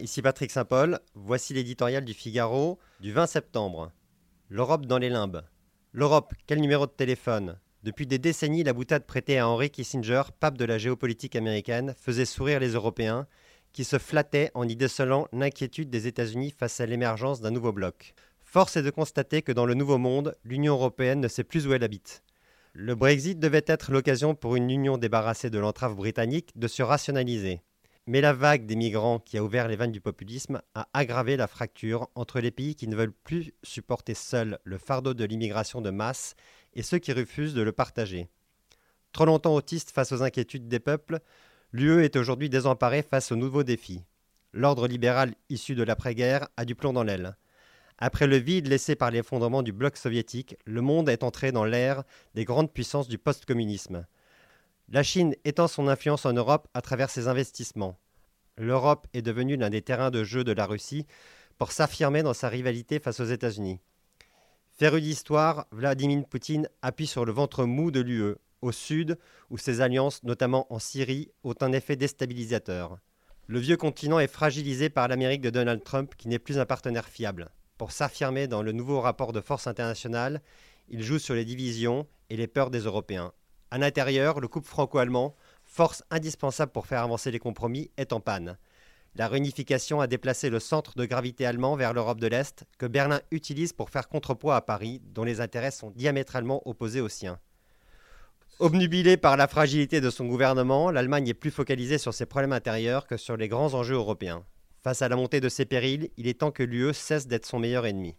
ici Patrick Saint-Paul. Voici l'éditorial du Figaro du 20 septembre. L'Europe dans les limbes. L'Europe, quel numéro de téléphone? Depuis des décennies, la boutade prêtée à Henry Kissinger, pape de la géopolitique américaine, faisait sourire les Européens, qui se flattaient en y décelant l'inquiétude des États-Unis face à l'émergence d'un nouveau bloc. Force est de constater que dans le nouveau monde, l'Union européenne ne sait plus où elle habite. Le Brexit devait être l'occasion pour une union débarrassée de l'entrave britannique de se rationaliser. Mais la vague des migrants qui a ouvert les vannes du populisme a aggravé la fracture entre les pays qui ne veulent plus supporter seuls le fardeau de l'immigration de masse et ceux qui refusent de le partager. Trop longtemps autiste face aux inquiétudes des peuples, l'UE est aujourd'hui désemparée face aux nouveaux défis. L'ordre libéral issu de l'après-guerre a du plomb dans l'aile. Après le vide laissé par l'effondrement du bloc soviétique, le monde est entré dans l'ère des grandes puissances du post-communisme. La Chine étend son influence en Europe à travers ses investissements. L'Europe est devenue l'un des terrains de jeu de la Russie pour s'affirmer dans sa rivalité face aux États-Unis. Féru d'histoire, Vladimir Poutine appuie sur le ventre mou de l'UE, au sud, où ses alliances, notamment en Syrie, ont un effet déstabilisateur. Le vieux continent est fragilisé par l'Amérique de Donald Trump, qui n'est plus un partenaire fiable. Pour s'affirmer dans le nouveau rapport de force international, il joue sur les divisions et les peurs des Européens. À l'intérieur, le couple franco-allemand, force indispensable pour faire avancer les compromis, est en panne. La réunification a déplacé le centre de gravité allemand vers l'Europe de l'Est, que Berlin utilise pour faire contrepoids à Paris, dont les intérêts sont diamétralement opposés aux siens. Obnubilée par la fragilité de son gouvernement, l'Allemagne est plus focalisée sur ses problèmes intérieurs que sur les grands enjeux européens. Face à la montée de ces périls, il est temps que l'UE cesse d'être son meilleur ennemi.